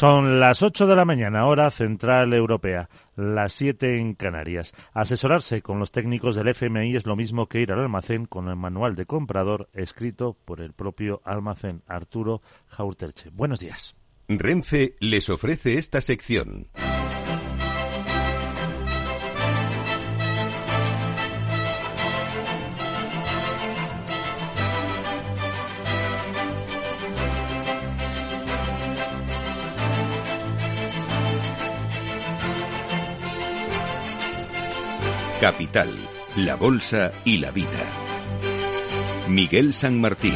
Son las 8 de la mañana, hora central europea, las 7 en Canarias. Asesorarse con los técnicos del FMI es lo mismo que ir al almacén con el manual de comprador escrito por el propio almacén Arturo Jaurterche. Buenos días. Renfe les ofrece esta sección. Capital, la Bolsa y la Vida. Miguel San Martín.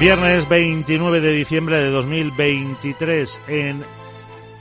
Viernes 29 de diciembre de 2023 en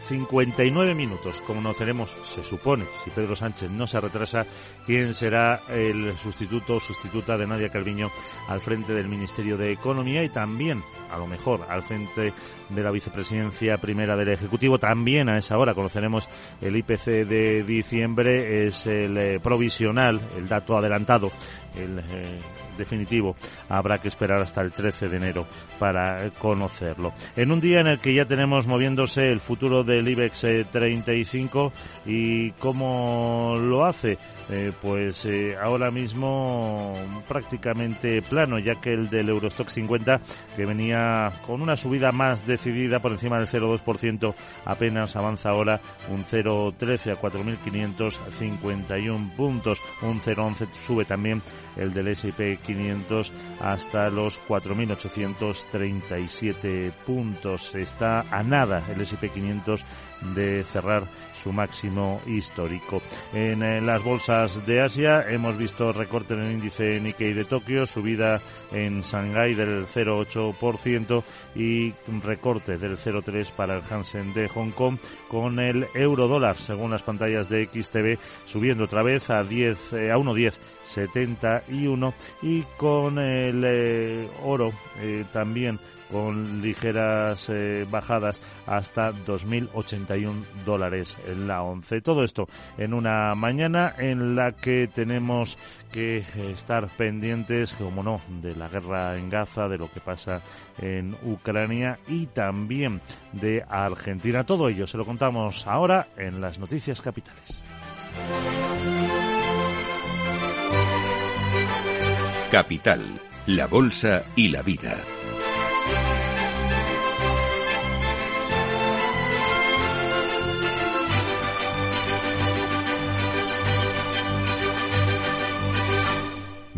59 minutos. Conoceremos, se supone, si Pedro Sánchez no se retrasa, quién será el sustituto o sustituta de Nadia Calviño al frente del Ministerio de Economía y también, a lo mejor, al frente de la vicepresidencia primera del Ejecutivo. También a esa hora conoceremos el IPC de diciembre, es el eh, provisional, el dato adelantado, el eh, definitivo. Habrá que esperar hasta el 13 de enero para conocerlo. En un día en el que ya tenemos moviéndose el futuro del IBEX 35 eh, y cómo lo hace, eh, pues eh, ahora mismo prácticamente plano, ya que el del Eurostock 50, que venía con una subida más decidida por encima del 0,2%, apenas avanza ahora un 0,13 a 4.551 puntos, un 0,11 sube también el del S&P 500 hasta los 4.837 puntos. Está a nada el S&P 500 de cerrar su máximo histórico. En, las bolsas de Asia hemos visto recorte en el índice Nikkei de Tokio, subida en Shanghai del 0,8% y recorte del 0,3% para el Hansen de Hong Kong con el euro dólar, según las pantallas de XTV, subiendo otra vez a 10 eh, a 1,1071 y con el eh, oro eh, también con ligeras eh, bajadas hasta 2.081 dólares en la once. Todo esto en una mañana en la que tenemos que estar pendientes, como no, de la guerra en Gaza, de lo que pasa en Ucrania y también de Argentina. Todo ello se lo contamos ahora en las noticias capitales. Capital, la Bolsa y la Vida.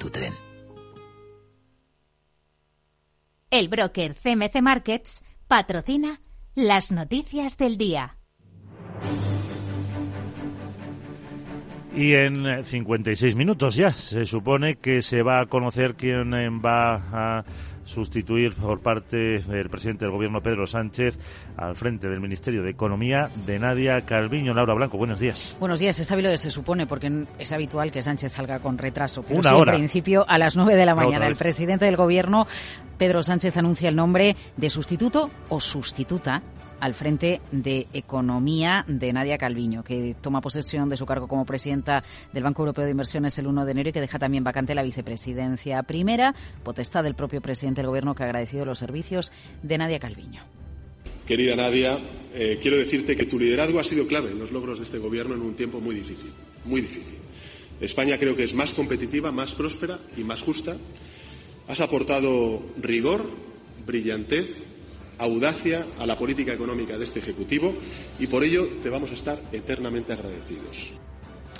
tu tren. El broker CMC Markets patrocina las noticias del día. Y en 56 minutos ya se supone que se va a conocer quién eh, va a sustituir por parte del presidente del gobierno Pedro Sánchez al frente del Ministerio de Economía de Nadia Calviño. Laura Blanco, buenos días. Buenos días. Está bien se supone porque es habitual que Sánchez salga con retraso. Pero Una hora. En principio, a las 9 de la mañana, el presidente del gobierno, Pedro Sánchez, anuncia el nombre de sustituto o sustituta al frente de Economía de Nadia Calviño, que toma posesión de su cargo como presidenta del Banco Europeo de Inversiones el 1 de enero y que deja también vacante la vicepresidencia primera, potestad del propio presidente del Gobierno que ha agradecido los servicios de Nadia Calviño. Querida Nadia, eh, quiero decirte que tu liderazgo ha sido clave en los logros de este Gobierno en un tiempo muy difícil, muy difícil. España creo que es más competitiva, más próspera y más justa. Has aportado rigor, brillantez, audacia a la política económica de este Ejecutivo y por ello te vamos a estar eternamente agradecidos.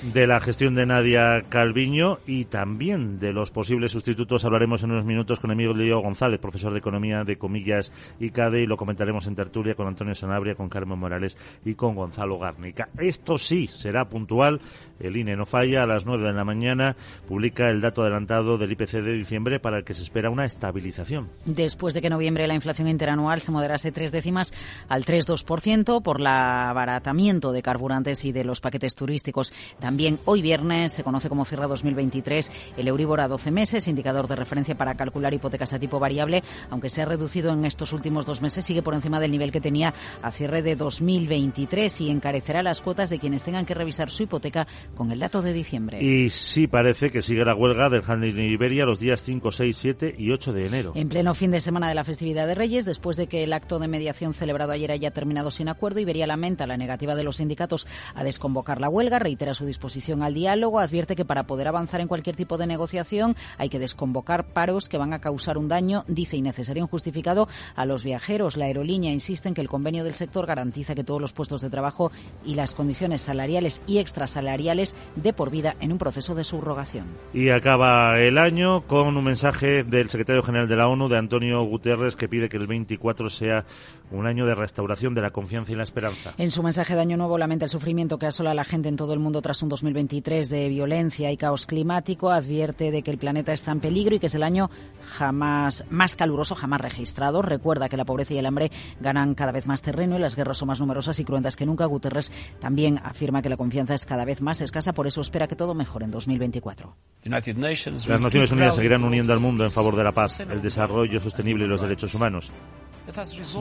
De la gestión de Nadia Calviño y también de los posibles sustitutos. Hablaremos en unos minutos con Emilio González, profesor de Economía de Comillas y CADE, y lo comentaremos en tertulia con Antonio Sanabria, con Carmen Morales y con Gonzalo Garnica. Esto sí será puntual. El INE no falla. A las 9 de la mañana publica el dato adelantado del IPC de diciembre para el que se espera una estabilización. Después de que en noviembre la inflación interanual se moderase tres décimas al 3,2% por el abaratamiento de carburantes y de los paquetes turísticos. También hoy viernes se conoce como cierra 2023 el Euribor a 12 meses, indicador de referencia para calcular hipotecas a tipo variable, aunque se ha reducido en estos últimos dos meses, sigue por encima del nivel que tenía a cierre de 2023 y encarecerá las cuotas de quienes tengan que revisar su hipoteca con el dato de diciembre. Y sí parece que sigue la huelga del Handling Iberia los días 5, 6, 7 y 8 de enero. En pleno fin de semana de la festividad de Reyes, después de que el acto de mediación celebrado ayer haya terminado sin acuerdo, Iberia lamenta la negativa de los sindicatos a desconvocar la huelga, reitera su disposición al diálogo, advierte que para poder avanzar en cualquier tipo de negociación hay que desconvocar paros que van a causar un daño, dice innecesario injustificado, a los viajeros. La aerolínea insiste en que el convenio del sector garantiza que todos los puestos de trabajo y las condiciones salariales y extrasalariales de por vida en un proceso de subrogación. Y acaba el año con un mensaje del secretario general de la ONU, de Antonio Guterres, que pide que el 24 sea un año de restauración de la confianza y la esperanza. En su mensaje de Año Nuevo lamenta el sufrimiento que asola a la gente en todo el mundo tras un 2023 de violencia y caos climático. Advierte de que el planeta está en peligro y que es el año jamás más caluroso jamás registrado. Recuerda que la pobreza y el hambre ganan cada vez más terreno y las guerras son más numerosas y cruentas que nunca. Guterres también afirma que la confianza es cada vez más escasa, por eso espera que todo mejore en 2024. Las Naciones Unidas seguirán uniendo al mundo en favor de la paz, el desarrollo sostenible y los derechos humanos.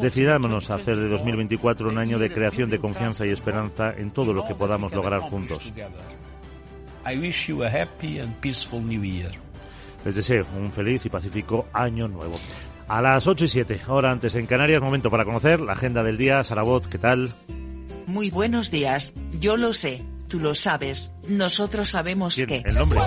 Decidámonos a hacer de 2024 un año de creación de confianza y esperanza en todo lo que podamos lograr juntos. Les deseo un feliz y pacífico año nuevo. A las 8 y 7, hora antes en Canarias, momento para conocer la agenda del día. Sarabot, ¿qué tal? Muy buenos días, yo lo sé, tú lo sabes, nosotros sabemos que... El nombre.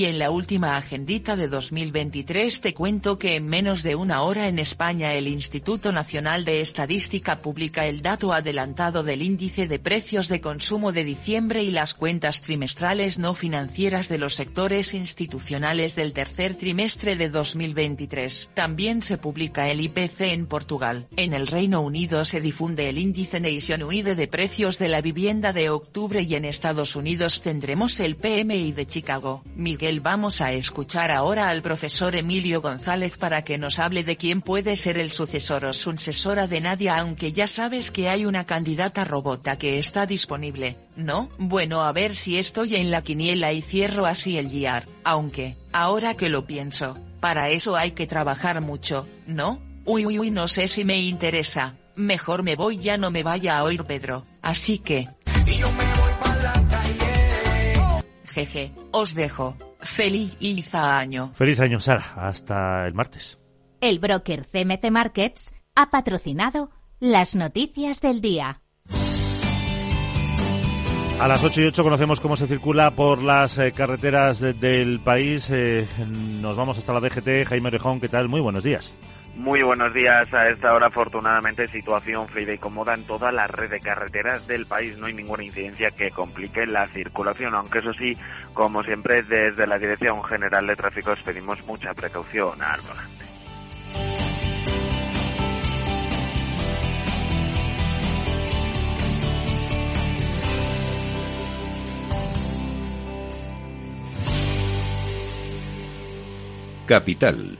Y en la última agendita de 2023 te cuento que en menos de una hora en España el Instituto Nacional de Estadística publica el dato adelantado del índice de precios de consumo de diciembre y las cuentas trimestrales no financieras de los sectores institucionales del tercer trimestre de 2023. También se publica el IPC en Portugal. En el Reino Unido se difunde el índice Nationwide de precios de la vivienda de octubre y en Estados Unidos tendremos el PMI de Chicago. Miguel vamos a escuchar ahora al profesor Emilio González para que nos hable de quién puede ser el sucesor o sucesora de Nadia aunque ya sabes que hay una candidata robota que está disponible, ¿no? Bueno a ver si estoy en la quiniela y cierro así el guiar, aunque, ahora que lo pienso, para eso hay que trabajar mucho, ¿no? Uy uy uy no sé si me interesa, mejor me voy ya no me vaya a oír Pedro, así que... Jeje, os dejo. Feliz año. Feliz año, Sara. Hasta el martes. El broker CMC Markets ha patrocinado las noticias del día. A las 8 y 8 conocemos cómo se circula por las eh, carreteras del país. Eh, nos vamos hasta la DGT. Jaime Orejón, ¿qué tal? Muy buenos días. Muy buenos días. A esta hora, afortunadamente, situación fluida y cómoda en toda la red de carreteras del país. No hay ninguna incidencia que complique la circulación, aunque eso sí, como siempre, desde la Dirección General de Tráfico pedimos mucha precaución al volante. Capital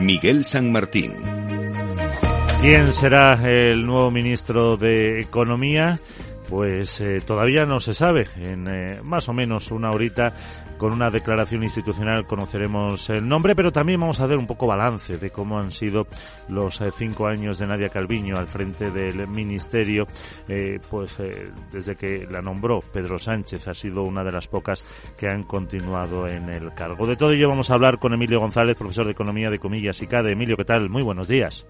Miguel San Martín. ¿Quién será el nuevo ministro de Economía? Pues eh, todavía no se sabe. En eh, más o menos una horita, con una declaración institucional, conoceremos el nombre, pero también vamos a ver un poco balance de cómo han sido los eh, cinco años de Nadia Calviño al frente del ministerio. pues desde que la nombró Pedro Sánchez, ha sido una de las pocas que han continuado en el cargo. De todo ello vamos a hablar con Emilio González, profesor de Economía de Comillas y CADE. Emilio, ¿qué tal? Muy buenos días.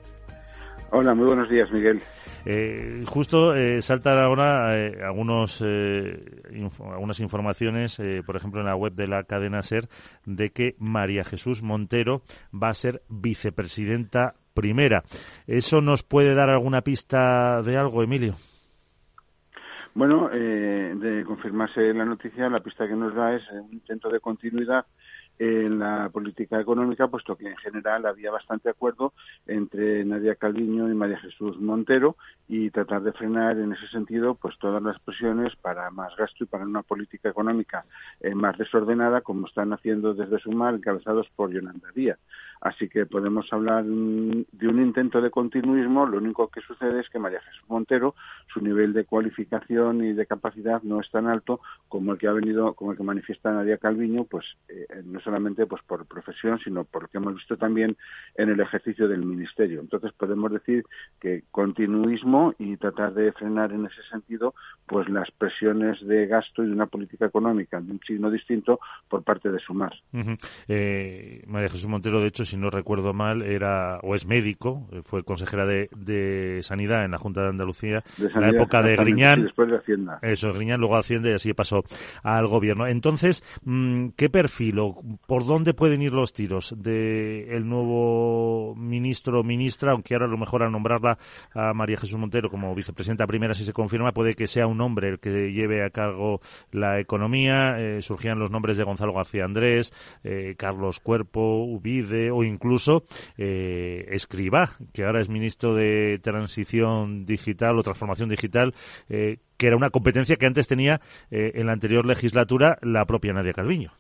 Hola, muy buenos días, Miguel. Eh, justo eh, saltan ahora eh, algunos, algunas informaciones, por ejemplo, en la web de la cadena SER, de que María Jesús Montero va a ser vicepresidenta primera. ¿Eso nos puede dar alguna pista de algo, Emilio? Bueno, de confirmarse la noticia, la pista que nos da es un intento de continuidad en la política económica, puesto que en general había bastante acuerdo entre Nadia Calviño y María Jesús Montero y tratar de frenar en ese sentido pues todas las presiones para más gasto y para una política económica eh, más desordenada como están haciendo desde Sumar encabezados por Yolanda Díaz. Así que podemos hablar de un intento de continuismo. Lo único que sucede es que María Jesús Montero, su nivel de cualificación y de capacidad no es tan alto como el que ha venido, como el que manifiesta Nadia Calviño, pues eh, no solamente pues por profesión, sino por lo que hemos visto también en el ejercicio del ministerio. Entonces podemos decir que continuismo y tratar de frenar en ese sentido pues las presiones de gasto y de una política económica de un signo distinto por parte de Sumar. Eh, María Jesús Montero, de hecho, si no recuerdo mal, era o es médico, eh, fue consejera de, Sanidad en la Junta de Andalucía en la época de Griñán. después de Hacienda. Eso, Griñán, luego Hacienda y así pasó al gobierno. Entonces, mm, ¿qué perfil o por dónde pueden ir los tiros del el nuevo ministro o ministra? Aunque ahora a lo mejor al nombrarla a María Jesús Montero como vicepresidenta primera, si se confirma, puede que sea un hombre el que lleve a cargo la economía. Eh, surgían los nombres de Gonzalo García Andrés, eh, Carlos Cuerpo, Ubide incluso eh, Escribá, que ahora es ministro de Transición Digital o Transformación Digital, eh, que era una competencia que antes tenía eh, en la anterior legislatura la propia Nadia Calviño.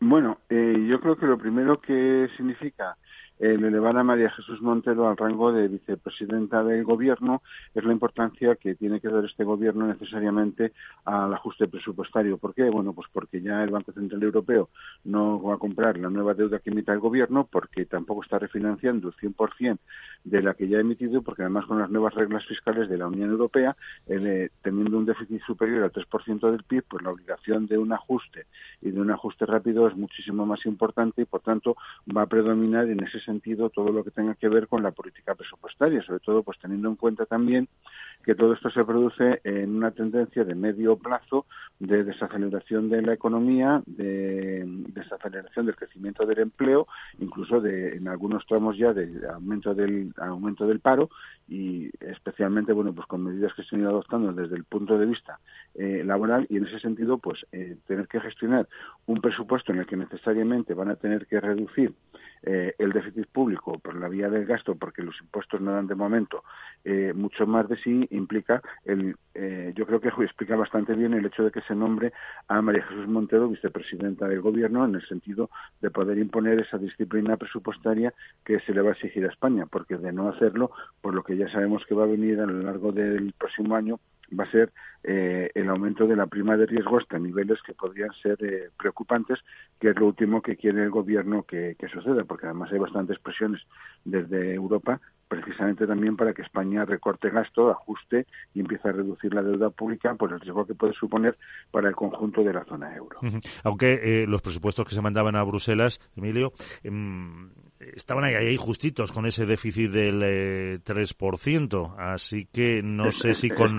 Bueno, yo creo que lo primero que significa el elevar a María Jesús Montero al rango de vicepresidenta del Gobierno es la importancia que tiene que dar este Gobierno necesariamente al ajuste presupuestario. ¿Por qué? Bueno, pues porque ya el Banco Central Europeo no va a comprar la nueva deuda que emita el Gobierno, porque tampoco está refinanciando el 100% de la que ya ha emitido, porque además con las nuevas reglas fiscales de la Unión Europea, eh, teniendo un déficit superior al 3% del PIB, pues la obligación de un ajuste y de un ajuste rápido es muchísimo más importante y, por tanto, va a predominar en ese sentido todo lo que tenga que ver con la política presupuestaria, sobre todo pues teniendo en cuenta también que todo esto se produce en una tendencia de medio plazo de desaceleración de la economía, de desaceleración del crecimiento del empleo, incluso de en algunos tramos ya de aumento del aumento del paro y especialmente bueno pues con medidas que se han ido adoptando desde el punto de vista eh, laboral y en ese sentido pues eh, tener que gestionar un presupuesto en el que necesariamente van a tener que reducir eh, el déficit público por la vía del gasto, porque los impuestos no dan de momento eh, mucho más de sí, implica, el, eh, yo creo que explica bastante bien el hecho de que se nombre a María Jesús Montero vicepresidenta del Gobierno en el sentido de poder imponer esa disciplina presupuestaria que se le va a exigir a España, porque de no hacerlo, por lo que ya sabemos que va a venir a lo largo del próximo año, va a ser eh, el aumento de la prima de riesgo hasta niveles que podrían ser eh, preocupantes, que es lo último que quiere el gobierno que, suceda, porque además hay bastantes presiones desde Europa precisamente también para que España recorte gasto, ajuste y empiece a reducir la deuda pública por el riesgo que puede suponer para el conjunto de la zona euro. Aunque eh, los presupuestos que se mandaban a Bruselas, Emilio, em, estaban ahí, ahí, justitos con ese déficit del 3%, así que no sé si con...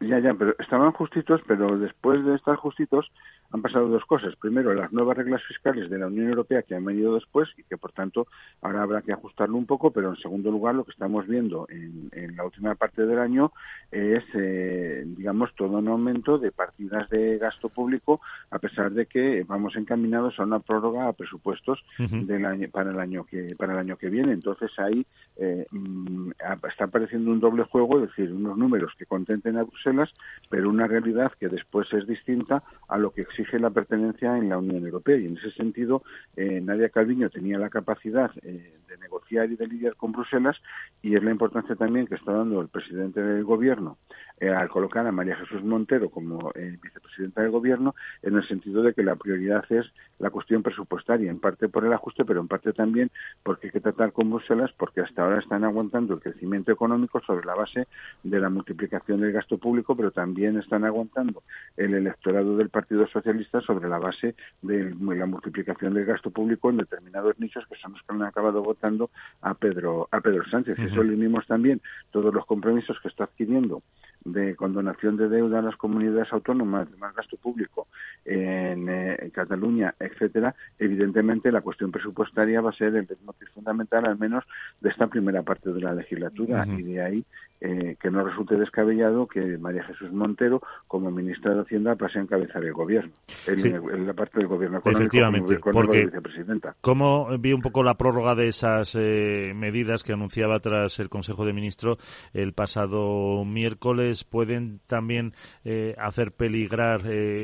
Ya, ya, pero estaban justitos, pero después de estar justitos han pasado dos cosas. Primero, las nuevas reglas fiscales de la Unión Europea que han venido después y que, por tanto, ahora habrá que ajustarlo un poco, pero en segundo lugar, lo que estamos viendo en, la última parte del año es, eh, digamos, todo un aumento de partidas de gasto público, a pesar de que vamos encaminados a una prórroga a presupuestos del año, para el año que para el año que viene. Entonces, ahí eh, mm, está apareciendo un doble juego, es decir, unos números que contenten a Bruselas, pero una realidad que después es distinta a lo que exige la pertenencia en la Unión Europea. Y en ese sentido, eh, Nadia Calviño tenía la capacidad eh, de negociar y de lidiar con Bruselas y es la importancia también que está dando el presidente del Gobierno al colocar a María Jesús Montero como vicepresidenta del Gobierno, en el sentido de que la prioridad es la cuestión presupuestaria, en parte por el ajuste, pero en parte también porque hay que tratar con Bruselas, porque hasta ahora están aguantando el crecimiento económico sobre la base de la multiplicación del gasto público, pero también están aguantando el electorado del Partido Socialista sobre la base de la multiplicación del gasto público en determinados nichos que son los que han acabado votando a Pedro a Pedro Sánchez. Y eso le unimos también todos los compromisos que está adquiriendo de condonación de deuda a las comunidades autónomas, de más gasto público en, eh, Cataluña, etcétera, evidentemente la cuestión presupuestaria va a ser el motivo fundamental, al menos de esta primera parte de la legislatura, y de ahí eh, que no resulte descabellado que María Jesús Montero, como ministra de Hacienda, pase a encabezar el gobierno, en, la parte del gobierno económico Efectivamente, porque vicepresidenta. ¿Cómo vi un poco la prórroga de esas eh, medidas que anunciaba tras el Consejo de Ministros el pasado miércoles? ¿Pueden también eh, hacer peligrar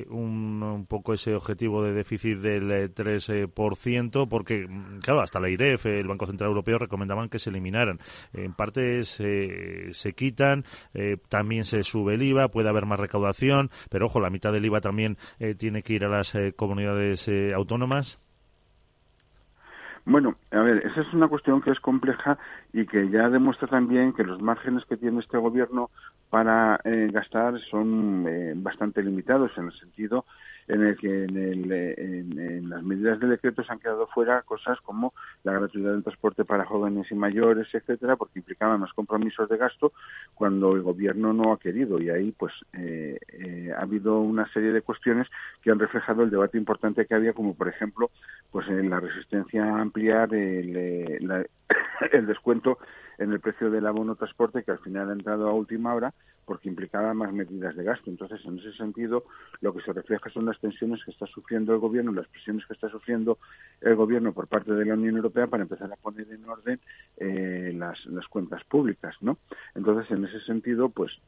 un, un, poco ese objetivo de déficit del 3%? Porque, claro, hasta la IREF, el Banco Central Europeo, recomendaban que se eliminaran. En parte se se quitan, eh, también se sube el IVA, puede haber más recaudación, pero ojo, la mitad del IVA también eh, tiene que ir a las eh, comunidades autónomas. Bueno, a ver, esa es una cuestión que es compleja y que ya demuestra también que los márgenes que tiene este gobierno para gastar son bastante limitados en el sentido en el que en, el, en, las medidas de decreto se han quedado fuera cosas como la gratuidad del transporte para jóvenes y mayores, etcétera, porque implicaban más compromisos de gasto cuando el gobierno no ha querido. Y ahí pues eh, eh, ha habido una serie de cuestiones que han reflejado el debate importante que había como por ejemplo pues en la resistencia a ampliar el, eh, el descuento en el precio del abono transporte que al final ha entrado a última hora porque implicaba más medidas de gasto. Entonces, en ese sentido, lo que se refleja son las tensiones que está sufriendo el gobierno, las presiones que está sufriendo el gobierno por parte de la Unión Europea para empezar a poner en orden eh, las, las cuentas públicas, ¿no? Entonces, en ese sentido, pues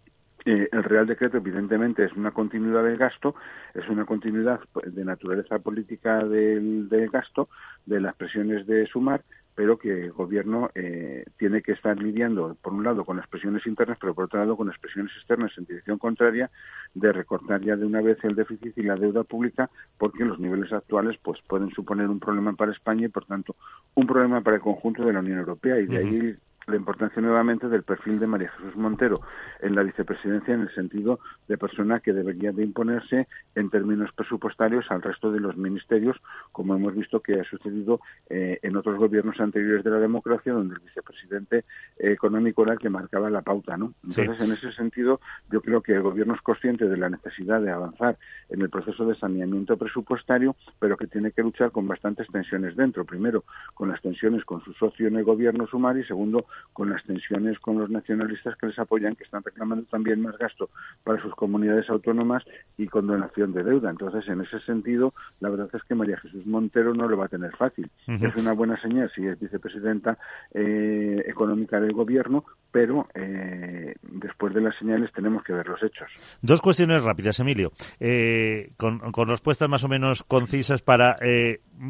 eh, el Real Decreto, evidentemente, es una continuidad del gasto, es una continuidad pues, de naturaleza política del, del gasto, de las presiones de sumar, pero que el gobierno eh, tiene que estar lidiando, por un lado, con las presiones internas, pero por otro lado, con las presiones externas en dirección contraria de recortar ya de una vez el déficit y la deuda pública, porque los niveles actuales pues pueden suponer un problema para España y, por tanto, un problema para el conjunto de la Unión Europea. Y de ahí la importancia nuevamente del perfil de María Jesús Montero en la vicepresidencia en el sentido de persona que debería de imponerse en términos presupuestarios al resto de los ministerios, como hemos visto que ha sucedido eh, en otros gobiernos anteriores de la democracia, donde el vicepresidente económico era el que marcaba la pauta. ¿no? Entonces, en ese sentido, yo creo que el gobierno es consciente de la necesidad de avanzar en el proceso de saneamiento presupuestario, pero que tiene que luchar con bastantes tensiones dentro. Primero, con las tensiones con su socio en el gobierno, Sumar, y segundo, con las tensiones con los nacionalistas que les apoyan, que están reclamando también más gasto para sus comunidades autónomas y con donación de deuda. Entonces, en ese sentido, la verdad es que María Jesús Montero no lo va a tener fácil. Es una buena señal si es vicepresidenta eh, económica del gobierno, pero eh, después de las señales tenemos que ver los hechos. Dos cuestiones rápidas, Emilio, eh, con, con respuestas más o menos concisas para,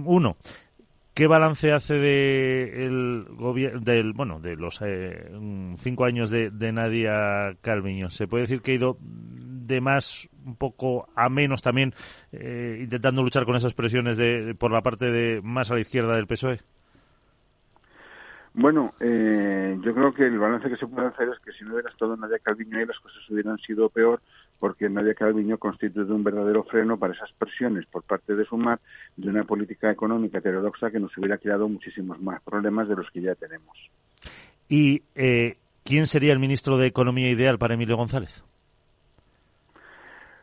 uno, ¿Qué balance hace de el del bueno de los eh, cinco años de, Nadia Calviño? Se puede decir que ha ido de más un poco a menos también eh, intentando luchar con esas presiones de por la parte de más a la izquierda del PSOE. Bueno, eh, yo creo que el balance que se puede hacer es que si no hubiera estado Nadia Calviño ahí las cosas hubieran sido peor porque Nadia Calviño constituye un verdadero freno para esas presiones por parte de Sumar de una política económica heterodoxa que nos hubiera creado muchísimos más problemas de los que ya tenemos. ¿Y eh, quién sería el ministro de Economía ideal para Emilio González?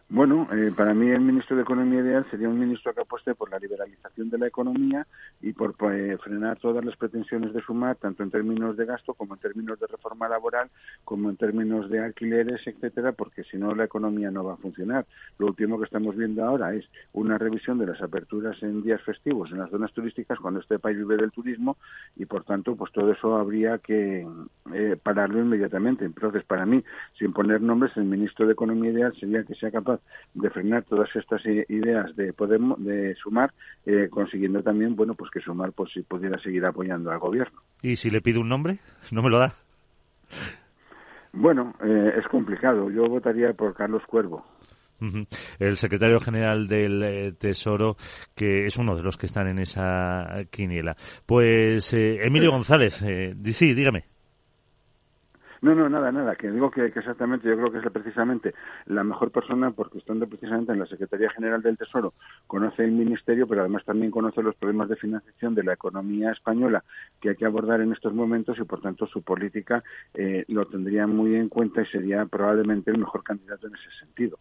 Bueno, eh, para mí el ministro de Economía ideal sería un ministro que apueste por la liberalización de la economía y por eh, frenar todas las pretensiones de sumar, tanto en términos de gasto como en términos de reforma laboral, como en términos de alquileres, etcétera, porque si no la economía no va a funcionar. Lo último que estamos viendo ahora es una revisión de las aperturas en días festivos en las zonas turísticas cuando este país vive del turismo y por tanto pues todo eso habría que eh, pararlo inmediatamente. Entonces, para mí, sin poner nombres, el ministro de Economía ideal sería que sea capaz de frenar todas estas ideas de Podemos, de Sumar, eh, consiguiendo también, bueno, pues que Sumar pues si pudiera seguir apoyando al gobierno. ¿Y si le pido un nombre? ¿No me lo da? Bueno, eh, es complicado. Yo votaría por Carlos Cuervo. El secretario general del eh, Tesoro, que es uno de los que están en esa quiniela. Pues Emilio González, sí, dígame. No, no, nada, nada, que digo que, exactamente, yo creo que es precisamente la mejor persona porque estando precisamente en la Secretaría General del Tesoro, conoce el Ministerio, pero además también conoce los problemas de financiación de la economía española que hay que abordar en estos momentos y por tanto su política eh, lo tendría muy en cuenta y sería probablemente el mejor candidato en ese sentido.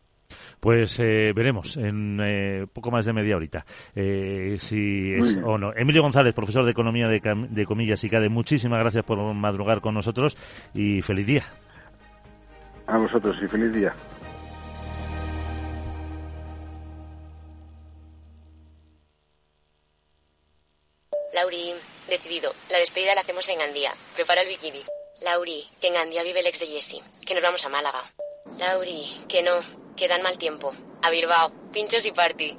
Pues eh, veremos en eh, poco más de media horita eh, si es o no. Emilio González, profesor de Economía de, de Comillas y CADE, muchísimas gracias por madrugar con nosotros y feliz día. A vosotros y feliz día. Lauri, decidido. La despedida la hacemos en Gandía. Prepara el bikini. Lauri, que en Gandía vive el ex de Jesse. Que nos vamos a Málaga. Lauri, que no. Quedan mal tiempo. A Bilbao, pinchos y party.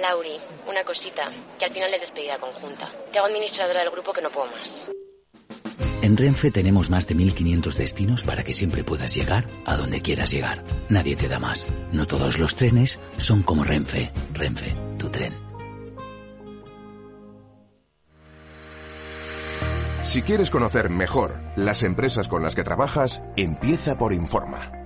Lauri, una cosita, que al final es despedida conjunta. Te hago administradora del grupo que no puedo más. En Renfe tenemos más de 1500 destinos para que siempre puedas llegar a donde quieras llegar. Nadie te da más. No todos los trenes son como Renfe. Renfe, tu tren. Si quieres conocer mejor las empresas con las que trabajas, empieza por Informa.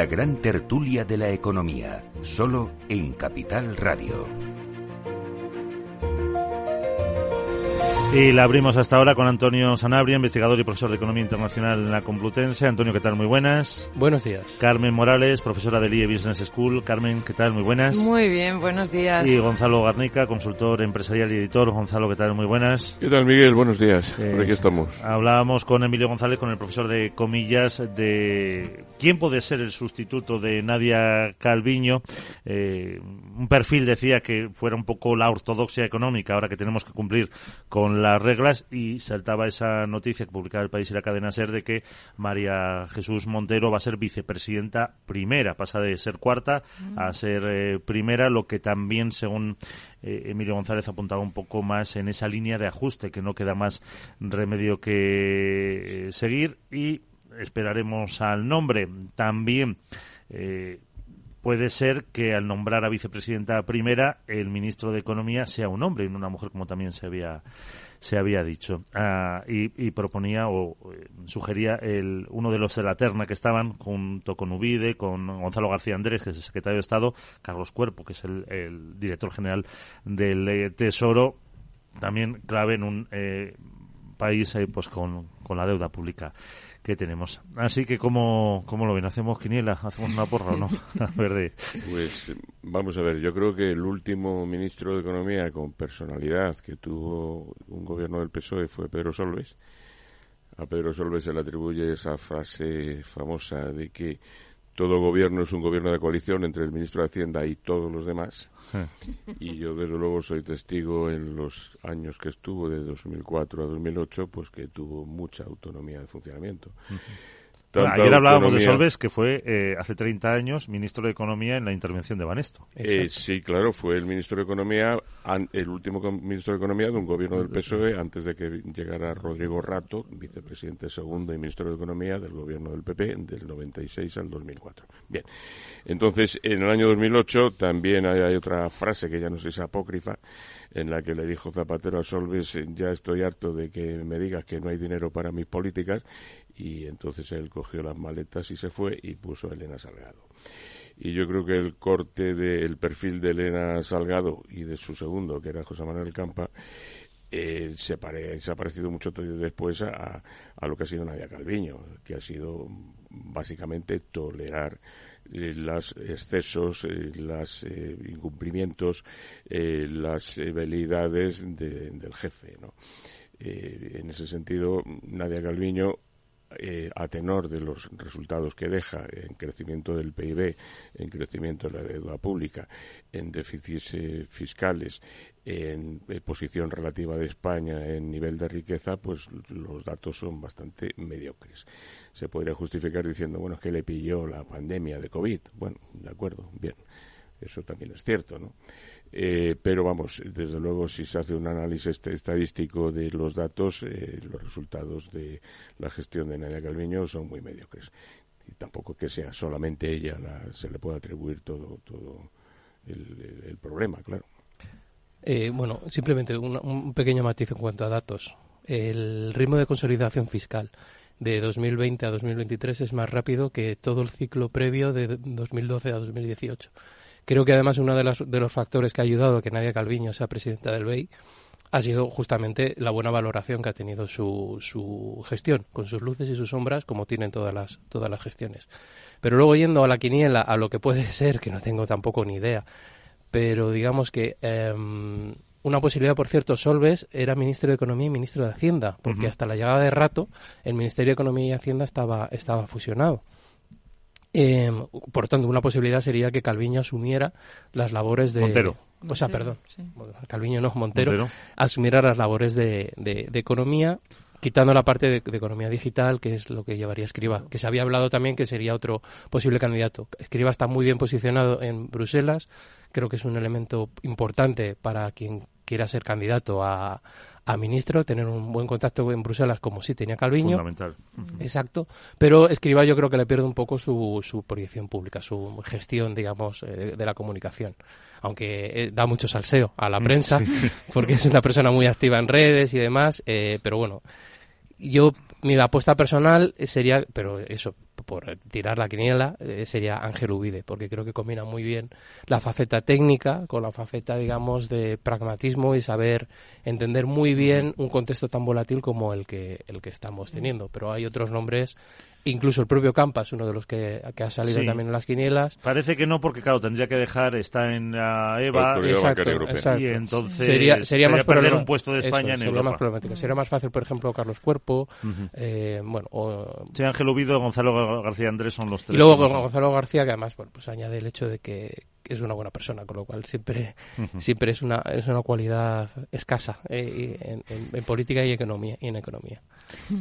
La gran tertulia de la economía, solo en Capital Radio. Y la abrimos hasta ahora con Antonio Sanabria, investigador y profesor de Economía Internacional en la Complutense. Antonio, ¿qué tal? Muy buenas. Buenos días. Carmen Morales, profesora del IE Business School. Carmen, ¿qué tal? Muy buenas. Muy bien, buenos días. Y Gonzalo Garnica, consultor empresarial y editor. Gonzalo, ¿qué tal? Muy buenas. ¿Qué tal, Miguel? Buenos días. Por aquí estamos. Hablábamos con Emilio González, con el profesor de comillas, de quién puede ser el sustituto de Nadia Calviño. Eh, un perfil decía que fuera un poco la ortodoxia económica, ahora que tenemos que cumplir con las reglas y saltaba esa noticia que publicaba el país y la cadena SER de que María Jesús Montero va a ser vicepresidenta primera, pasa de ser cuarta a ser eh, primera, lo que también, según eh, Emilio González, apuntaba un poco más en esa línea de ajuste, que no queda más remedio que eh, seguir y esperaremos al nombre. También puede ser que al nombrar a vicepresidenta primera el ministro de Economía sea un hombre y no una mujer como también se había se había dicho. Ah, y, proponía o eh, sugería el, uno de los de la terna que estaban junto con Ubide, con Gonzalo García Andrés, que es el secretario de Estado, Carlos Cuerpo, que es el, director general del eh, Tesoro, también clave en un eh, país pues con, con la deuda pública que tenemos. Así que, ¿cómo, cómo lo ven? ¿Hacemos quiniela? ¿Hacemos una porra o no? a Pues vamos a ver, yo creo que el último ministro de Economía con personalidad que tuvo un gobierno del PSOE fue Pedro Solves. A Pedro Solves se le atribuye esa frase famosa de que todo gobierno es un gobierno de coalición entre el ministro de Hacienda y todos los demás. Y yo, desde luego, soy testigo en los años que estuvo, de 2004 a 2008, pues que tuvo mucha autonomía de funcionamiento ayer hablábamos de Solves, que fue eh, hace 30 años ministro de Economía en la intervención de Banesto. Eh, sí, claro, fue el ministro de Economía, el último ministro de Economía de un gobierno del PSOE antes de que llegara Rodrigo Rato, vicepresidente segundo y ministro de Economía del gobierno del PP del 96 al 2004. Bien, entonces en el año 2008 también hay, otra frase que ya no sé si es apócrifa, en la que le dijo Zapatero a Solves, ya estoy harto de que me digas que no hay dinero para mis políticas y entonces él cogió las maletas y se fue y puso a Elena Salgado. Y yo creo que el corte del perfil de Elena Salgado y de su segundo, que era José Manuel Campa, eh, se, se, ha parecido mucho después a, a, lo que ha sido Nadia Calviño, que ha sido básicamente tolerar eh, los excesos, eh, los incumplimientos, las velidades del jefe. en ese sentido, Nadia Calviño a tenor de los resultados que deja en crecimiento del PIB, en crecimiento de la deuda pública, en déficits fiscales, en eh, posición relativa de España en nivel de riqueza, pues los datos son bastante mediocres. Se podría justificar diciendo, bueno, es que le pilló la pandemia de COVID. Bueno, de acuerdo, bien. Eso también es cierto, ¿no? Eh, pero vamos, desde luego, si se hace un análisis estadístico de los datos, eh, los resultados de la gestión de Nadia Calviño son muy mediocres. Y tampoco que sea solamente ella la, se le pueda atribuir todo, todo el, problema, claro. Eh, bueno, simplemente un, pequeño matiz en cuanto a datos. El ritmo de consolidación fiscal de 2020 a 2023 es más rápido que todo el ciclo previo de 2012 a 2018. Creo que además uno de los, de los factores que ha ayudado a que Nadia Calviño sea presidenta del BEI ha sido justamente la buena valoración que ha tenido su, su gestión, con sus luces y sus sombras, como tienen todas las, todas las gestiones. Pero luego yendo a la quiniela, a lo que puede ser, que no tengo tampoco ni idea, pero digamos que em, una posibilidad, por cierto, Solves era ministro de Economía y ministro de Hacienda, porque hasta la llegada de Rato el Ministerio de Economía y Hacienda estaba, estaba fusionado. Eh, por tanto, una posibilidad sería que Calviño asumiera las labores de... Montero. O sea, perdón. Calviño no, Montero, asumiera las labores de, de, economía quitando la parte de, economía digital, que es lo que llevaría Escriba, que se había hablado también que sería otro posible candidato. Escriba está muy bien posicionado en Bruselas, creo que es un elemento importante para quien quiera ser candidato a, a ministro, tener un buen contacto en Bruselas como sí tenía Calviño. Fundamental. Exacto. Pero Escriba yo creo que le pierde un poco su, su proyección pública, su gestión, digamos, eh, de la comunicación. Aunque eh, da mucho salseo a la mm, prensa, porque es una persona muy activa en redes y demás, eh, pero bueno, yo mi apuesta personal sería, pero eso, por tirar la quiniela, eh, sería Ángel Ubide, porque creo que combina muy bien la faceta técnica con la faceta, digamos, de pragmatismo y saber entender muy bien un contexto tan volátil como el que, el que estamos teniendo. Pero hay otros nombres Incluso el propio Campas, uno de los que, ha salido también en las quinielas. Parece que no, porque claro, tendría que dejar, está en la EVA, exacto, y entonces sería, sería más perder un puesto de España en sería Más problemática. Sería más fácil, por ejemplo, Carlos Cuerpo, eh, bueno, o... Sí, Ángel Ubido, Gonzalo García Andrés son los tres. Y luego Gonzalo García, que además, bueno, pues añade el hecho de que, es una buena persona, con lo cual siempre, siempre es una, es una cualidad escasa eh, en, política y economía y en economía.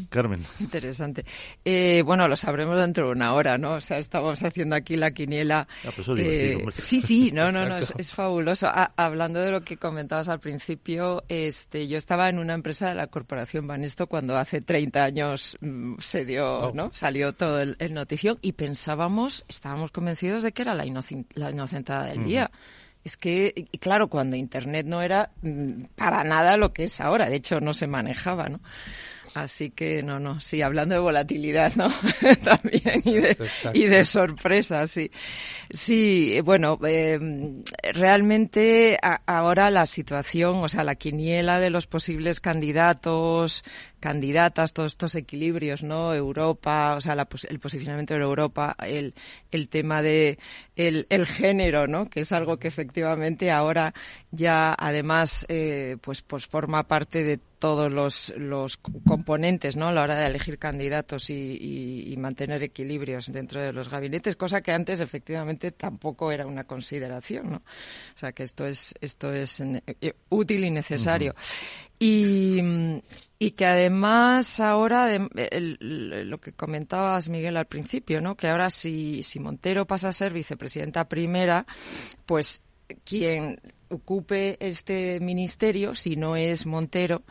Carmen. Interesante. Eh, bueno, lo sabremos dentro de una hora, ¿no? O sea, estamos haciendo aquí la quiniela. Ah, pues eh, sí, sí, no, no, no, es, fabuloso. hablando de lo que comentabas al principio, este, yo estaba en una empresa de la corporación Banesto cuando hace 30 años mm, se dio, oh. ¿no? Salió todo el, notición y pensábamos, estábamos convencidos de que era la, la inocentada del día. Es que, claro, cuando Internet no era mm, para nada lo que es ahora, de hecho no se manejaba, ¿no? Así que no, no, sí, hablando de volatilidad, ¿no? También y de, y de sorpresa, sí. Sí, bueno, em, realmente ahora la situación, o sea, la quiniela de los posibles candidatos, candidatas, todos estos equilibrios, ¿no? Europa, o sea, el posicionamiento de Europa, el, el tema de el, el, género, ¿no? Que es algo que efectivamente ahora ya, además, eh, pues, pues forma parte de todos los, los componentes ¿no? a la hora de elegir candidatos y, mantener equilibrios dentro de los gabinetes, cosa que antes efectivamente tampoco era una consideración. ¿no? O sea que esto es, esto es eh, útil y necesario. Y, y que además ahora, lo que comentabas, Miguel, al principio, ¿no? que ahora si, si Montero pasa a ser vicepresidenta primera, pues quien ocupe este ministerio, si no es Montero,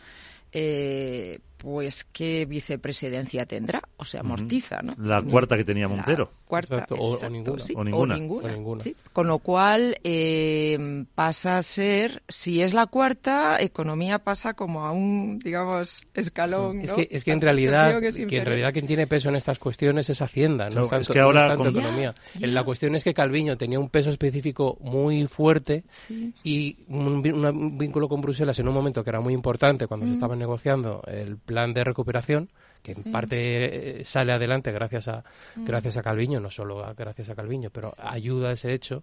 eh, pues qué vicepresidencia tendrá, o sea, amortiza, ¿no? La cuarta que tenía Montero. cuarta, o, ninguna. ninguna. Con lo cual eh, pasa a ser, si es la cuarta, economía pasa como a un, digamos, escalón. Es, que, es que en realidad, que, en realidad quien tiene peso en estas cuestiones es Hacienda, no, es, que ahora economía. La cuestión es que Calviño tenía un peso específico muy fuerte y un, vínculo con Bruselas en un momento que era muy importante cuando se mm. estaban negociando el plan de recuperación que en parte eh, sale adelante gracias a mm. gracias a Calviño, no solo gracias a Calviño, pero ayuda a ese hecho.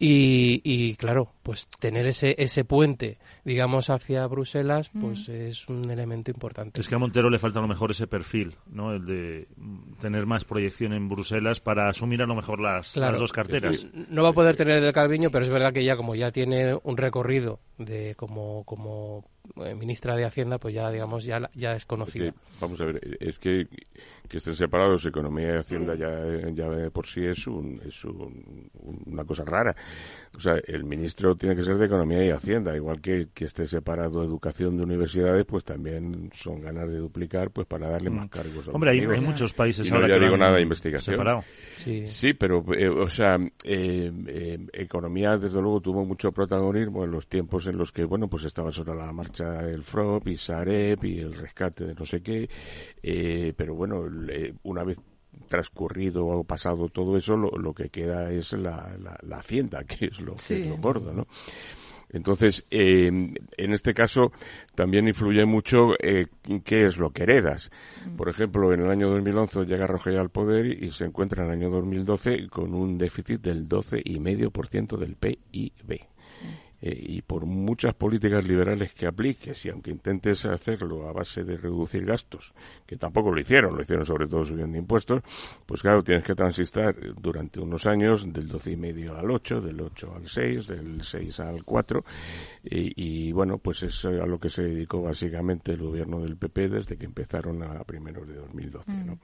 Y, y, claro, pues tener ese, ese puente, digamos, hacia Bruselas, mm. pues es un elemento importante. Es que a Montero le falta a lo mejor ese perfil, ¿no? El de tener más proyección en Bruselas para asumir a lo mejor las, las dos carteras. No va a poder tener el de Calviño, pero es verdad que ya como ya tiene un recorrido de como, como ministra de Hacienda, pues ya, digamos, ya, ya es conocida. vamos a ver, es que que estén separados economía y hacienda ya, ya por sí es, un, es una cosa rara. O sea, el ministro tiene que ser de economía y hacienda, igual que que esté separado educación de universidades, pues también son ganas de duplicar, pues para darle más mm. cargos. A Hombre, hay, muchos países y no ya digo nada de investigación. Separado. Sí. sí, pero, eh, o sea, eh, eh, economía desde luego tuvo mucho protagonismo en los tiempos en los que, bueno, pues estaba sobre la marcha el FROP y Sareb y el rescate de no sé qué, pero bueno, una vez transcurrido o pasado todo eso, lo, que queda es la, la, hacienda, que es lo, lo gordo, ¿no? Entonces, eh, en este caso, también influye mucho eh, qué es lo que heredas. Mm. Por ejemplo, en el año 2011 llega Roger al poder y, se encuentra en el año 2012 con un déficit del 12,5% del PIB. Eh, y por muchas políticas liberales que apliques, y aunque intentes hacerlo a base de reducir gastos, que tampoco lo hicieron, lo hicieron sobre todo subiendo impuestos, pues claro, tienes que transistar durante unos años del 12,5 al 8, del 8 al 6, del 6 al 4, y, bueno, pues es a lo que se dedicó básicamente el gobierno del PP desde que empezaron a primeros de 2012, ¿no? Mm.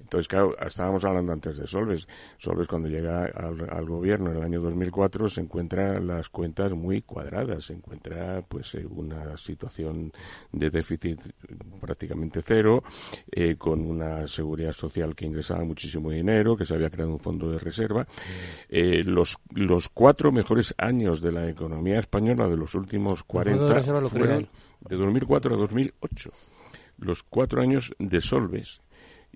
Entonces, claro, estábamos hablando antes de Solves. Solves cuando llega al, gobierno en el año 2004 se encuentra las cuentas muy cuadradas, se encuentra pues eh, una situación de déficit prácticamente cero, eh, con una seguridad social que ingresaba muchísimo dinero, que se había creado un fondo de reserva. Eh, los, los cuatro mejores años de la economía española de los últimos 40 fueron de 2004 a 2008 los cuatro años de Solves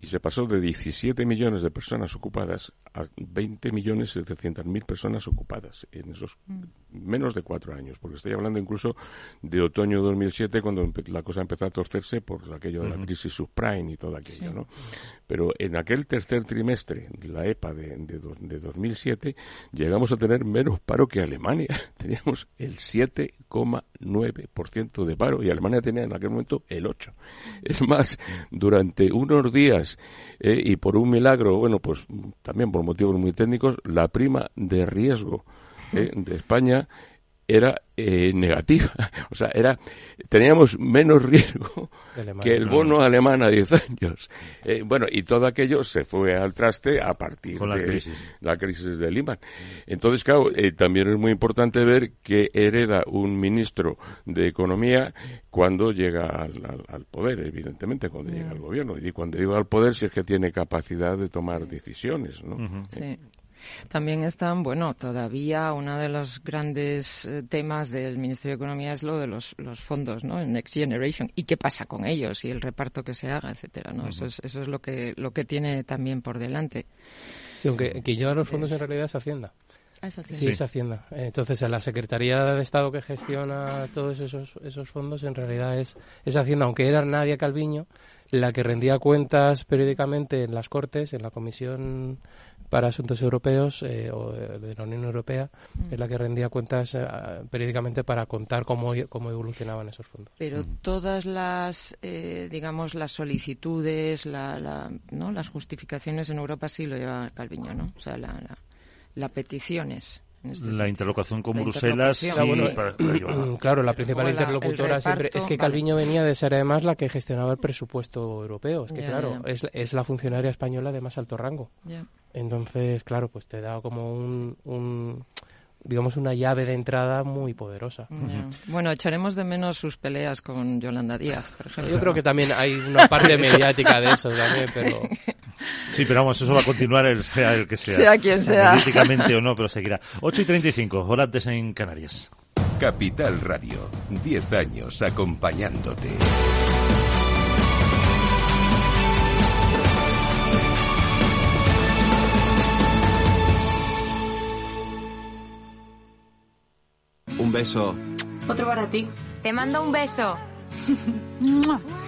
y se pasó de 17 millones de personas ocupadas a 20 millones 700 mil personas ocupadas en esos mm. menos de cuatro años, porque estoy hablando incluso de otoño 2007 cuando la cosa empezó a torcerse por aquello de la crisis subprime y todo aquello, ¿no? Pero en aquel tercer trimestre de la EPA de, de, de 2007 llegamos a tener menos paro que Alemania. Teníamos el 7,9% de paro y Alemania tenía en aquel momento el 8%. Es más, durante unos días eh, y por un milagro, bueno, pues también por motivos muy técnicos, la prima de riesgo eh, de España era eh, negativa. O sea, era teníamos menos riesgo que el bono alemán a 10 años. Eh, bueno, y todo aquello se fue al traste a partir de la crisis, la crisis de Lehman. Entonces, claro, eh, también es muy importante ver que hereda un ministro de Economía cuando llega al, poder, evidentemente, cuando llega al gobierno. Y cuando llega al poder, si es que tiene capacidad de tomar decisiones, ¿no? sí. También están, bueno, todavía uno de los grandes eh, temas del Ministerio de Economía es lo de los, los fondos, ¿no? Next Generation y qué pasa con ellos y el reparto que se haga, etcétera, ¿no? Eso es eso es lo que lo que tiene también por delante. Sí, aunque quien lleva los fondos en realidad es Hacienda. Ah, es Sí, es Hacienda. Entonces, la Secretaría de Estado que gestiona todos esos, esos fondos en realidad es, es Hacienda, aunque era Nadia Calviño la que rendía cuentas periódicamente en las Cortes, en la Comisión para Asuntos Europeos eh, o de, la Unión Europea, mm. es la que rendía cuentas eh, periódicamente para contar cómo, cómo evolucionaban esos fondos. Pero mm. todas las, eh, digamos, las solicitudes, la, ¿no? las justificaciones en Europa sí lo lleva Calviño, ¿no? O sea, la, la, peticiones. Este la interlocución con Bruselas. claro, la principal interlocutora siempre es que Calviño venía de ser además la que gestionaba el presupuesto europeo. Es que, claro, Es, es, la funcionaria española de más alto rango. Entonces, claro, pues te da como un, digamos, una llave de entrada muy poderosa. Bueno, echaremos de menos sus peleas con Yolanda Díaz, por ejemplo. Yo creo que también hay una parte mediática de eso también, pero... Sí, pero vamos, eso va a continuar el, sea el que sea. Sea quien sea. Políticamente o no, pero seguirá. 8 y 35, horas en Canarias. Capital Radio, 10 años acompañándote. Un beso. Otro para ti. Te mando un beso.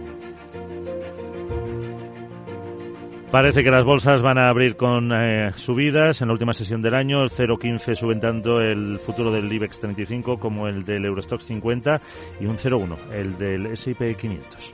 Parece que las bolsas van a abrir con eh, subidas en la última sesión del año, el 0,15 suben tanto el futuro del IBEX 35 como el del Eurostox 50 y un 0,1 el del S&P 500.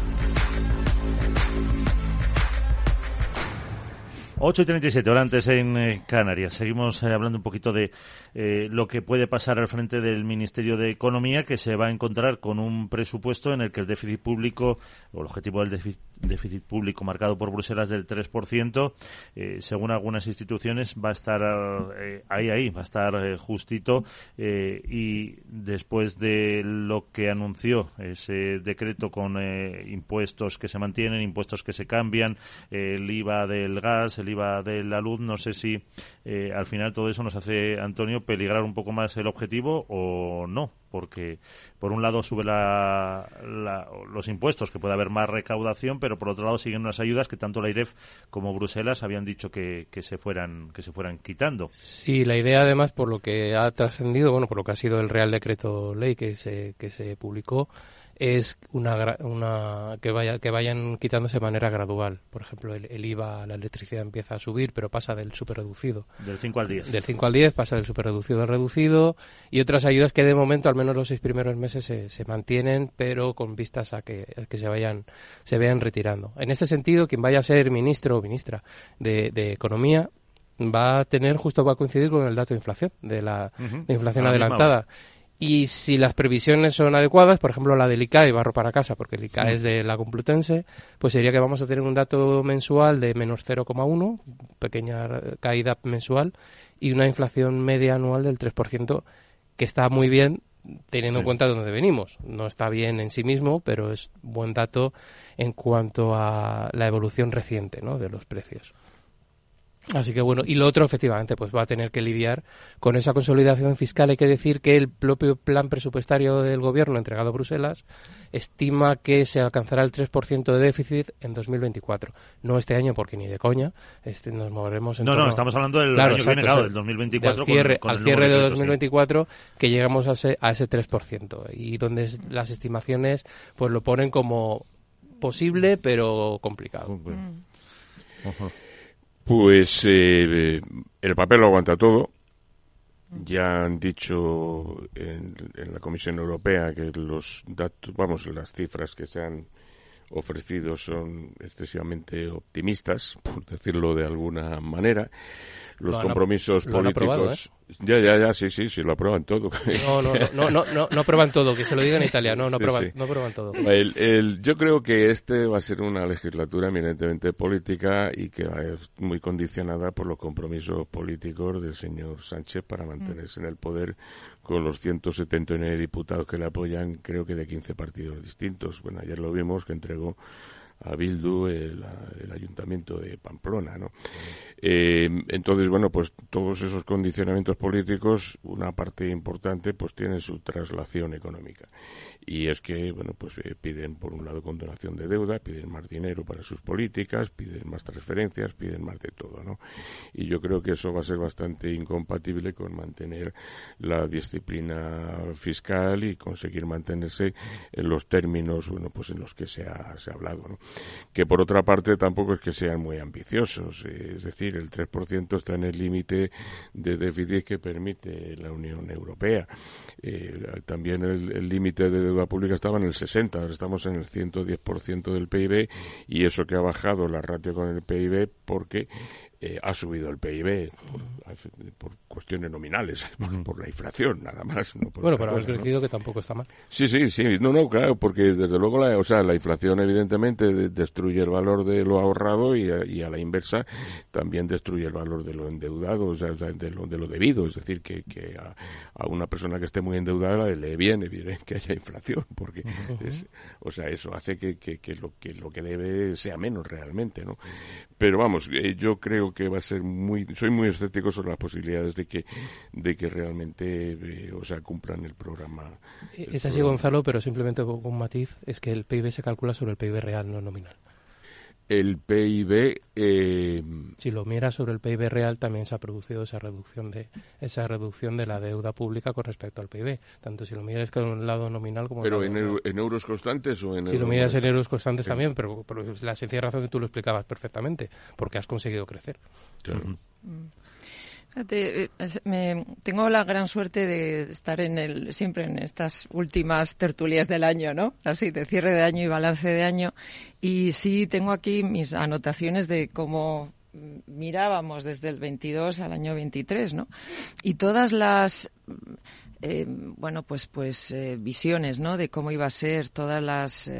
8 y 37, ahora antes en eh, Canarias. Seguimos eh, hablando un poquito de eh, lo que puede pasar al frente del Ministerio de Economía, que se va a encontrar con un presupuesto en el que el déficit público, o el objetivo del déficit, público marcado por Bruselas del 3%, según algunas instituciones, va a estar ahí, ahí, va a estar justito. y después de lo que anunció ese decreto con impuestos que se mantienen, impuestos que se cambian, el IVA del gas, el De la luz, no sé si eh, al final todo eso nos hace, Antonio, peligrar un poco más el objetivo o no, porque por un lado sube la, los impuestos, que puede haber más recaudación, pero por otro lado siguen unas ayudas que tanto la IREF como Bruselas habían dicho que, que se fueran que se fueran quitando. Sí, la idea además por lo que ha trascendido, bueno, por lo que ha sido el Real Decreto Ley que se que se publicó es una, una que vaya que vayan quitándose de manera gradual. Por ejemplo, el, IVA, la electricidad empieza a subir, pero pasa del superreducido. Del 5 al 10. Del 5 al 10 pasa del superreducido al reducido y otras ayudas que de momento, al menos los seis primeros meses, se, se mantienen, pero con vistas a que, que se vayan se vean retirando. En este sentido, quien vaya a ser ministro o ministra de, de Economía va a tener, justo va a coincidir con el dato de inflación, de la inflación adelantada. Y si las previsiones son adecuadas, por ejemplo la del ICA y barro para casa, porque el ICA es de la Complutense, pues sería que vamos a tener un dato mensual de menos 0,1, pequeña caída mensual, y una inflación media anual del 3%, que está muy bien teniendo en cuenta de dónde venimos. No está bien en sí mismo, pero es buen dato en cuanto a la evolución reciente ¿no? de los precios. Así que bueno, y lo otro efectivamente pues va a tener que lidiar con esa consolidación fiscal. Hay que decir que el propio plan presupuestario del gobierno entregado a Bruselas estima que se alcanzará el 3% de déficit en 2024. No este año porque ni de coña, este, nos moveremos en No, no, estamos hablando del año que viene, del 2024 al cierre, al cierre de 2024 que llegamos a ese, a ese 3% y donde las estimaciones pues lo ponen como posible pero complicado. Pues eh, el papel lo aguanta todo. Ya han dicho en, en, la Comisión Europea que los datos, vamos, las cifras que se han ofrecido son excesivamente optimistas, por decirlo de alguna manera los compromisos políticos. ¿eh? Ya, ya, ya, sí, sí, sí, lo aprueban todo. No, no, no, no, no, no aprueban todo, que se lo diga en Italia, no, no, aprueban, no aprueban todo. El, el, yo creo que este va a ser una legislatura eminentemente política y que va a ser muy condicionada por los compromisos políticos del señor Sánchez para mantenerse en el poder con los 179 diputados que le apoyan, creo que de 15 partidos distintos. Bueno, ayer lo vimos que entregó a Bildu el, el ayuntamiento de Pamplona, ¿no? Eh, entonces, bueno, pues todos esos condicionamientos políticos, una parte importante, pues tiene su traslación económica y es que bueno pues eh, piden por un lado condonación de deuda piden más dinero para sus políticas piden más transferencias piden más de todo no y yo creo que eso va a ser bastante incompatible con mantener la disciplina fiscal y conseguir mantenerse en los términos bueno pues en los que se ha, se ha hablado ¿no? Que por otra parte tampoco es que sean muy ambiciosos eh, es decir el 3% está en el límite de déficit que permite la Unión Europea. Eh, también el límite de deuda pública estaba en el 60, ahora estamos en el 110% del PIB y eso que ha bajado la ratio con el PIB porque eh, ha subido el PIB por, cuestiones nominales, por, la inflación, nada más. bueno, pero ha crecido que tampoco está mal. Sí, sí, sí. No, no, claro, porque desde luego la, o sea, la inflación evidentemente destruye el valor de lo ahorrado y a, la inversa también destruye el valor de lo endeudado, o sea, de lo, de lo debido. Es decir, que, que a, una persona que esté muy endeudada le viene bien que haya inflación, porque, o sea, eso hace que, que, que, lo, que lo que debe sea menos realmente, ¿no? Pero vamos, eh, yo creo que va a ser muy, soy muy escéptico sobre las posibilidades de que, de que realmente, eh, o sea, cumplan el programa. es así, Gonzalo, pero simplemente con un matiz, es que el PIB se calcula sobre el PIB real, no nominal el PIB. Eh, si lo miras sobre el PIB real, también se ha producido esa reducción de esa reducción de la deuda pública con respecto al PIB. Tanto si lo miras con un lado nominal como. Pero en, en, euros constantes o en. Si lo miras en euros constantes también, pero, la sencilla razón que tú lo explicabas perfectamente, porque has conseguido crecer. Eh, tengo la gran suerte de estar en el, siempre en estas últimas tertulias del año, ¿no? Así, de cierre de año y balance de año. Y sí tengo aquí mis anotaciones de cómo mirábamos desde el 22 al año 23, ¿no? Y todas las eh, bueno, pues pues eh, visiones, ¿no? De cómo iba a ser todas las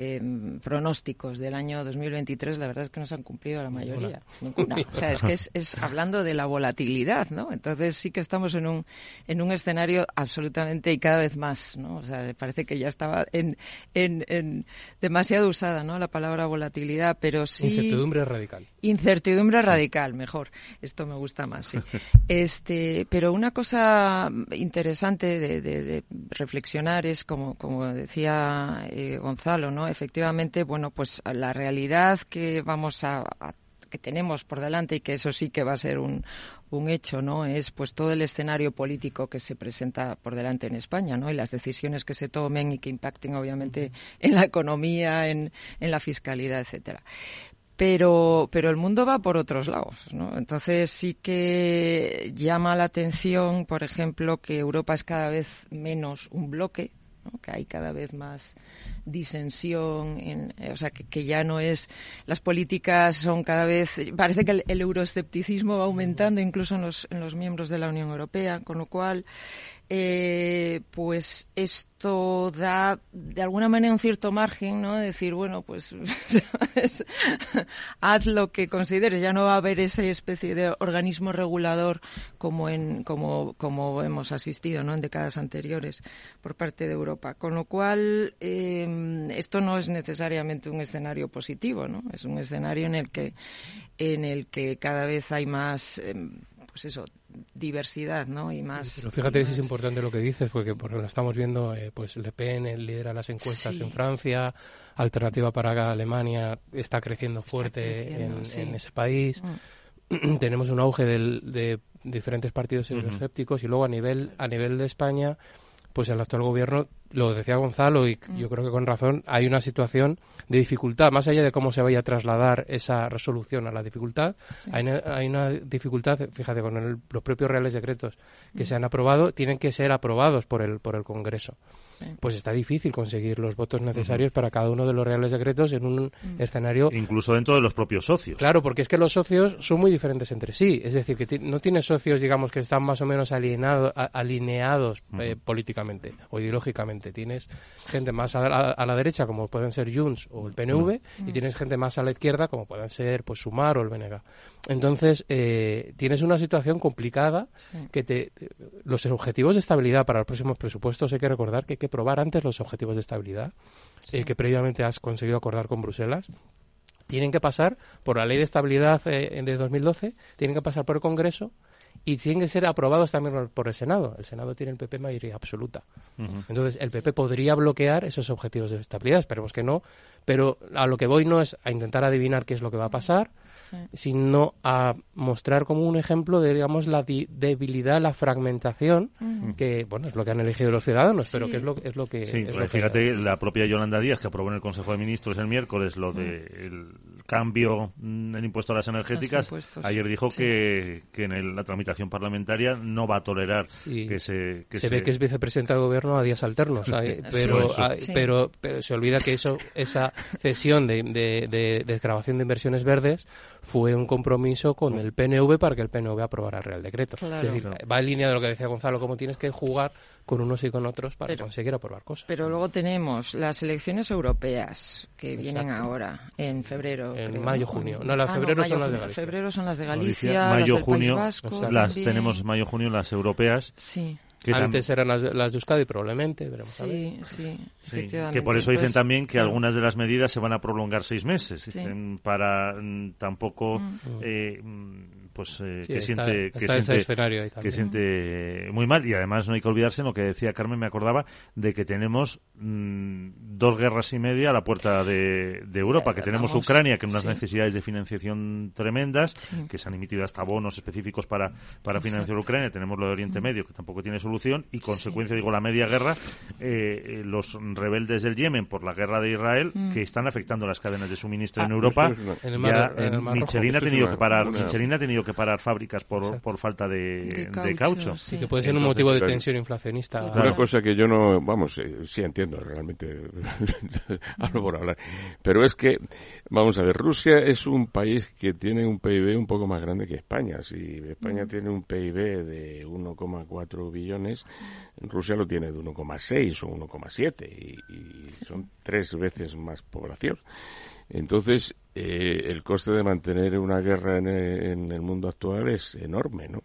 Em, pronósticos del año 2023, la verdad es que no se han cumplido la mayoría. Ninguna. O sea, es que es, hablando de la volatilidad, ¿no? Entonces sí que estamos en un, en un escenario absolutamente y cada vez más, ¿no? O sea, parece que ya estaba en, en, demasiado usada, ¿no? La palabra volatilidad, pero sí. Incertidumbre radical. Incertidumbre radical, mejor. Esto me gusta más, sí. Este, pero una cosa interesante de, de, reflexionar es, como, como decía eh, Gonzalo, ¿no? Efectivamente, bueno, pues la realidad que vamos a, que tenemos por delante y que eso sí que va a ser un, un hecho, ¿no? Es pues todo el escenario político que se presenta por delante en España, ¿no? Y las decisiones que se tomen y que impacten obviamente en la economía, en, en la fiscalidad, etcétera pero, pero el mundo va por otros lados, ¿no? Entonces sí que llama la atención, por ejemplo, que Europa es cada vez menos un bloque, que hay cada vez más disensión, en, o sea, que, ya no es, las políticas son cada vez, parece que el, euroescepticismo va aumentando incluso en los, en los miembros de la Unión Europea, con lo cual eh, pues esto da de alguna manera un cierto margen, ¿no? De decir, bueno, pues haz lo que consideres, ya no va a haber esa especie de organismo regulador como en como como hemos asistido, ¿no? En décadas anteriores por parte de Europa, con lo cual em, esto no es necesariamente un escenario positivo, ¿no? Es un escenario en el que en el que cada vez hay más em, pues eso, diversidad, ¿no? Y más. pero fíjate si es importante lo que dices, porque por lo estamos viendo, eh, pues Le Pen lidera las encuestas en Francia, Alternativa para Alemania está creciendo fuerte en, ese país. Mm. Tenemos un auge de diferentes partidos euroscépticos y luego a nivel a nivel de España, pues el actual gobierno lo decía Gonzalo y yo mm. creo que con razón, hay una situación de dificultad, más allá de cómo se vaya a trasladar esa resolución a la dificultad, hay, una, dificultad, fíjate, con los propios reales decretos que mm. se han aprobado, tienen que ser aprobados por el, por el Congreso pues está difícil conseguir los votos necesarios para cada uno de los reales decretos en un mm. escenario... Incluso dentro de los propios socios. Claro, porque es que los socios son muy diferentes entre sí. Es decir, que no tienes socios, digamos, que están más o menos alineado, alineados eh, políticamente o ideológicamente. Tienes gente más a la, derecha, como pueden ser Junts o el PNV, y tienes gente más a la izquierda, como pueden ser pues Sumar o el BNG. Entonces, eh, tienes una situación complicada que te... Los objetivos de estabilidad para los próximos presupuestos hay que recordar que hay que probar antes los objetivos de estabilidad eh, que previamente has conseguido acordar con Bruselas. Tienen que pasar por la ley de estabilidad eh, de 2012, tienen que pasar por el Congreso y tienen que ser aprobados también por el Senado. El Senado tiene el PP mayoría absoluta. Entonces, el PP podría bloquear esos objetivos de estabilidad. Esperemos que no. Pero a lo que voy no es a intentar adivinar qué es lo que va a pasar, sino a mostrar como un ejemplo de, digamos, la debilidad, la fragmentación, que, bueno, es lo que han elegido los ciudadanos, pero que es lo, es lo que... Sí, fíjate, la propia Yolanda Díaz, que aprobó en el Consejo de Ministros el miércoles lo del cambio en el impuesto a las energéticas, ayer dijo que, que en la tramitación parlamentaria no va a tolerar que se... Que se, ve que es vicepresidenta del gobierno a días alternos, pero, pero, pero se olvida que eso esa cesión de, de, de, de grabación de inversiones verdes fue un compromiso con el PNV para que el PNV aprobara el Real Decreto. Es decir, va en línea de lo que decía Gonzalo, como tienes que jugar con unos y con otros para conseguir aprobar cosas. Pero luego tenemos las elecciones europeas que vienen ahora, en febrero. En mayo, junio. No, las ah, febrero son las de Galicia. febrero son las de Galicia, mayo, las junio, Vasco, las tenemos mayo, junio, las europeas. Sí. Antes eran las de, las de Euskadi, probablemente, veremos sí, Sí, sí, que por eso dicen también que algunas de las medidas se van a prolongar seis meses, dicen, para mm, tampoco mm. Eh, pues eh, que, siente, que, siente, que siente muy mal. Y además no hay que olvidarse lo que decía Carmen me acordaba de que tenemos mm, dos guerras y media a la puerta de, Europa que tenemos Ucrania que unas necesidades de financiación tremendas que se han emitido hasta bonos específicos para para financiar Ucrania. Tenemos lo de Oriente Medio que tampoco tiene solución y consecuencia digo la media guerra eh, los rebeldes del Yemen por la guerra de Israel mm. que están afectando las cadenas de suministro en ah, Europa Michelin ha tenido que parar Michelin ha tenido que parar fábricas por, por falta de, caucho. Sí. que puede ser un motivo de tensión inflacionista. Una cosa que yo no, vamos, eh, sí entiendo, realmente hablo por hablar, pero es que, vamos a ver, Rusia es un país que tiene un PIB un poco más grande que España. Si España mm. tiene un PIB de 1,4 billones, Rusia lo tiene de 1,6 o 1,7 y, y son tres veces más población. Entonces, eh, el coste de mantener una guerra eh, en, el mundo actual es enorme, ¿no?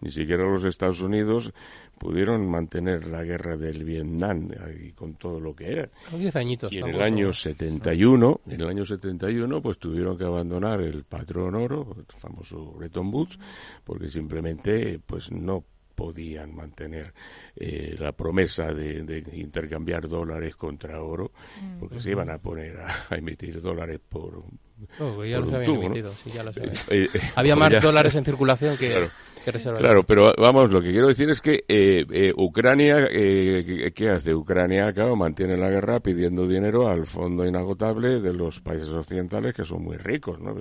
Ni siquiera los Estados Unidos pudieron mantener la guerra del Vietnam y con todo lo que era. Diez añitos. Y en el año 71, en el año 71, pues tuvieron que abandonar el patrón oro, el famoso Bretton Woods, porque simplemente, pues no podían mantener eh, la promesa de, intercambiar dólares contra oro, porque se iban a poner a, emitir dólares por, Oh, ya los habían emitido, sí, ya eh, eh, Había más dólares en circulación que, claro, Claro, pero vamos, lo que quiero decir es que eh, Ucrania, ¿qué hace? Ucrania, claro, mantiene la guerra pidiendo dinero al fondo inagotable de los países occidentales que son muy ricos, ¿no?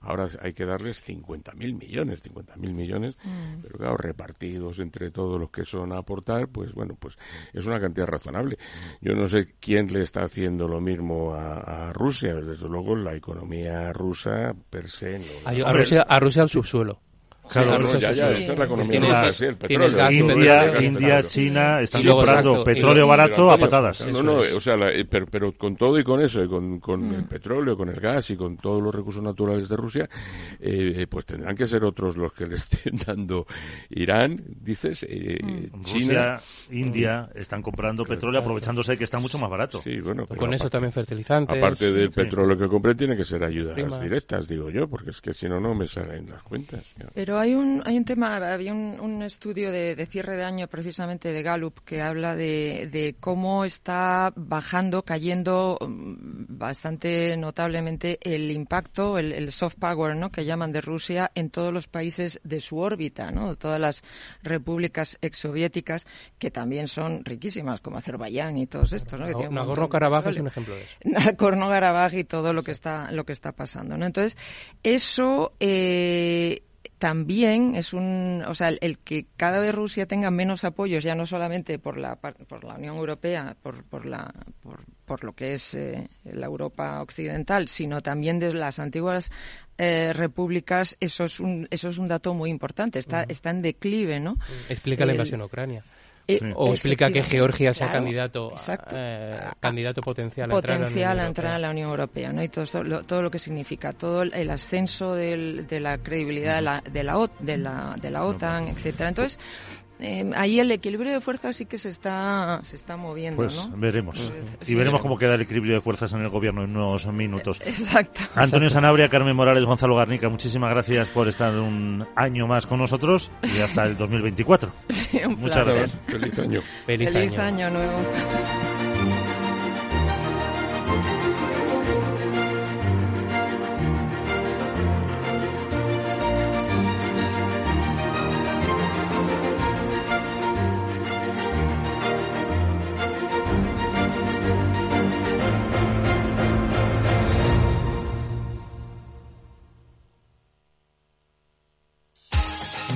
ahora hay que darles 50.000 millones, 50.000 millones, mm. pero claro, repartidos entre todos los que son a aportar, pues bueno, pues es una cantidad razonable. Yo no sé quién le está haciendo lo mismo a, a Rusia, desde luego la economía rusa per se. a, Rusia, a Rusia al subsuelo. Claro, ya, ya, esa es la economía el petróleo. India, India, China están comprando petróleo barato a patadas. No, no, o sea, eh, pero, con todo y con eso, con, con el mm. petróleo, con el gas y con todos los recursos naturales de Rusia, eh, pues tendrán que ser otros los que le estén dando Irán, dices, eh, mm. China. India están comprando petróleo aprovechándose de que está mucho más barato. Sí, bueno. con eso también fertilizantes. Aparte del petróleo que compren, tiene que ser ayudas directas, digo yo, porque es que si no, no me salen las cuentas. Pero Hay un, hay un tema, había un, estudio de, cierre de año precisamente de Gallup que habla de, cómo está bajando, cayendo mm, bastante notablemente el impacto, el, soft power, ¿no? Que llaman de Rusia en todos los países de su órbita, ¿no? Todas las repúblicas exsoviéticas que también son riquísimas, como Azerbaiyán y todos estos, ¿no? Nagorno-Karabaj es un ejemplo de eso. Nagorno-Karabaj y todo lo que está, lo que está pasando, ¿no? Entonces, eso, eh, también es un, o sea, el, que cada vez Rusia tenga menos apoyos, ya no solamente por la, por la Unión Europea, por, por, la, por, por lo que es eh, la Europa occidental, sino también de las antiguas eh, repúblicas, eso es un, eso es un dato muy importante. Está, está en declive, ¿no? Explica la invasión a Ucrania. Eh, o explica que Georgia sea candidato, eh, candidato potencial, a entrar a la Unión Europea, ¿no? Y todo, lo, todo lo que significa, todo el ascenso de la credibilidad de la, de la, de la, de la OTAN, etcétera. Entonces, eh, ahí el equilibrio de fuerzas sí que se está se está moviendo, pues veremos. Pues, y veremos cómo queda el equilibrio de fuerzas en el gobierno en unos minutos. Exacto. Antonio Sanabria, Carmen Morales, Gonzalo Garnica, muchísimas gracias por estar un año más con nosotros y hasta el 2024. Muchas gracias. Feliz año. Feliz, Feliz año nuevo.